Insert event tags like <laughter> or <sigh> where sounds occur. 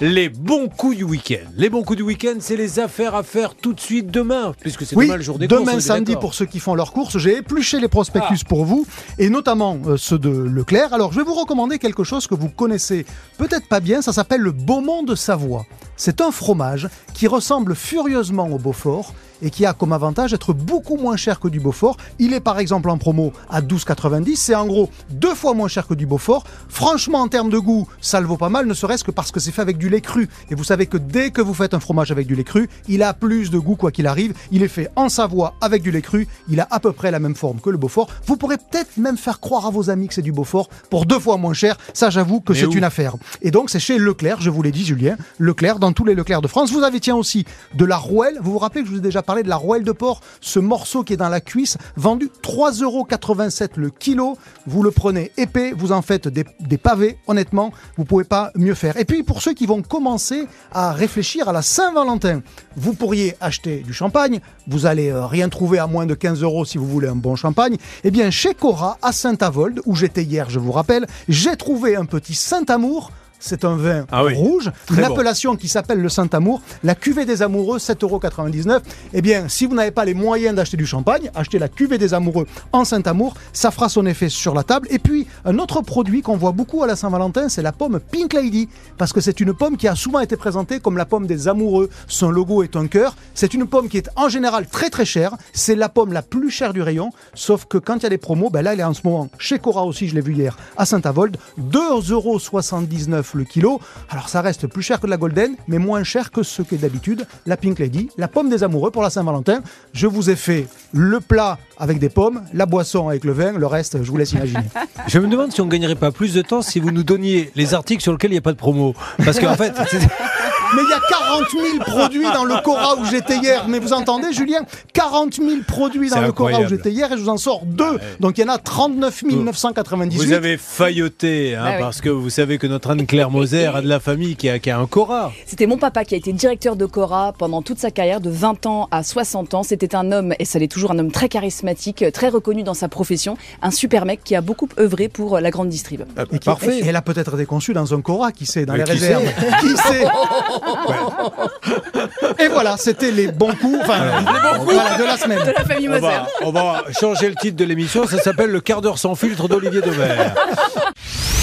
les bons coups du week-end. Les bons coups du week-end, c'est les affaires à faire tout de suite demain, puisque c'est Oui, demain le jour des demain courses, est samedi pour ceux qui font leurs courses, j'ai épluché les prospectus pour vous et notamment euh, ceux de Leclerc. Alors je vais vous recommander quelque chose que vous connaissez peut-être pas bien, ça s'appelle le Beaumont de Savoie. C'est un fromage qui ressemble furieusement au Beaufort et qui a comme avantage d'être beaucoup moins cher que du Beaufort. Il est par exemple en promo à 12,90, c'est en gros deux fois moins cher que du Beaufort. Franchement en termes de goût, ça le vaut pas mal, ne serait-ce que parce que c'est fait avec du lait cru. Et vous savez que dès que vous faites un fromage avec du lait cru, il a plus de goût quoi qu'il arrive. Il est fait en Savoie avec du lait cru, il a à peu près la même forme que le Beaufort. Vous pourrez peut-être même faire croire à vos amis que c'est du Beaufort pour deux fois moins cher. Ça j'avoue que c'est une affaire. Et donc c'est chez Leclerc, je vous l'ai dit Julien, Leclerc dans tous les Leclerc de France. Vous avez tiens aussi de la rouelle. Vous vous rappelez que je vous ai déjà parlé de la rouelle de porc, ce morceau qui est dans la cuisse, vendu 3,87 euros le kilo. Vous le prenez épais, vous en faites des, des pavés. Honnêtement, vous pouvez pas mieux faire. Et puis pour ceux qui vont commencer à réfléchir à la Saint-Valentin, vous pourriez acheter du champagne. Vous allez euh, rien trouver à moins de 15 euros si vous voulez un bon champagne. Eh bien chez Cora à Saint-Avold, où j'étais hier, je vous rappelle, j'ai trouvé un petit Saint-Amour. C'est un vin Ah oui, rouge, une bon. appellation qui s'appelle le Saint-Amour, la cuvée des amoureux, 7,99€. Eh bien, si vous n'avez pas les moyens d'acheter du champagne, achetez la cuvée des amoureux en Saint-Amour, ça fera son effet sur la table. Et puis, un autre produit qu'on voit beaucoup à la Saint-Valentin, c'est la pomme Pink Lady, parce que c'est une pomme qui a souvent été présentée comme la pomme des amoureux. Son logo est un cœur. C'est une pomme qui est en général très très chère. C'est la pomme la plus chère du rayon, sauf que quand il y a des promos, ben là, elle est en ce moment chez Cora aussi, je l'ai vu hier, à Saint-Avold, 2,79€ le kilo. Alors ça reste plus cher que de la Golden, mais moins cher que ce qu'est d'habitude la Pink Lady, la pomme des amoureux pour la Saint-Valentin. Je vous ai fait le plat avec des pommes, la boisson avec le vin, le reste, je vous laisse imaginer. <laughs> Je me demande si on gagnerait pas plus de temps si vous nous donniez les articles sur lesquels il n'y a pas de promo. Parce qu'en fait, <laughs> Mais il y a 40 000 produits dans le Cora où j'étais hier. Mais vous entendez, Julien? 40 000 produits dans le Cora où j'étais hier et je vous en sors deux. Donc il y en a 39 998. vous avez failloté, hein, Bah oui. parce que vous savez que notre Anne-Claire Moser a de la famille qui a, qui a un Cora. C'était mon papa qui a été directeur de Cora pendant toute sa carrière, de 20 ans à 60 ans. C'était un homme, et ça l'est toujours, un homme très charismatique, très reconnu dans sa profession, un super mec qui a beaucoup œuvré pour la grande distrib. Et qui- Parfait. et elle a peut-être été conçue dans un Cora, qui sait, dans Mais les qui réserves. <laughs> Qui sait? Et voilà, c'était les bons coups, enfin, voilà, de la semaine. De la famille On Moser. va, on va changer le titre de l'émission, ça s'appelle Le quart d'heure sans filtre d'Olivier Demer. <laughs>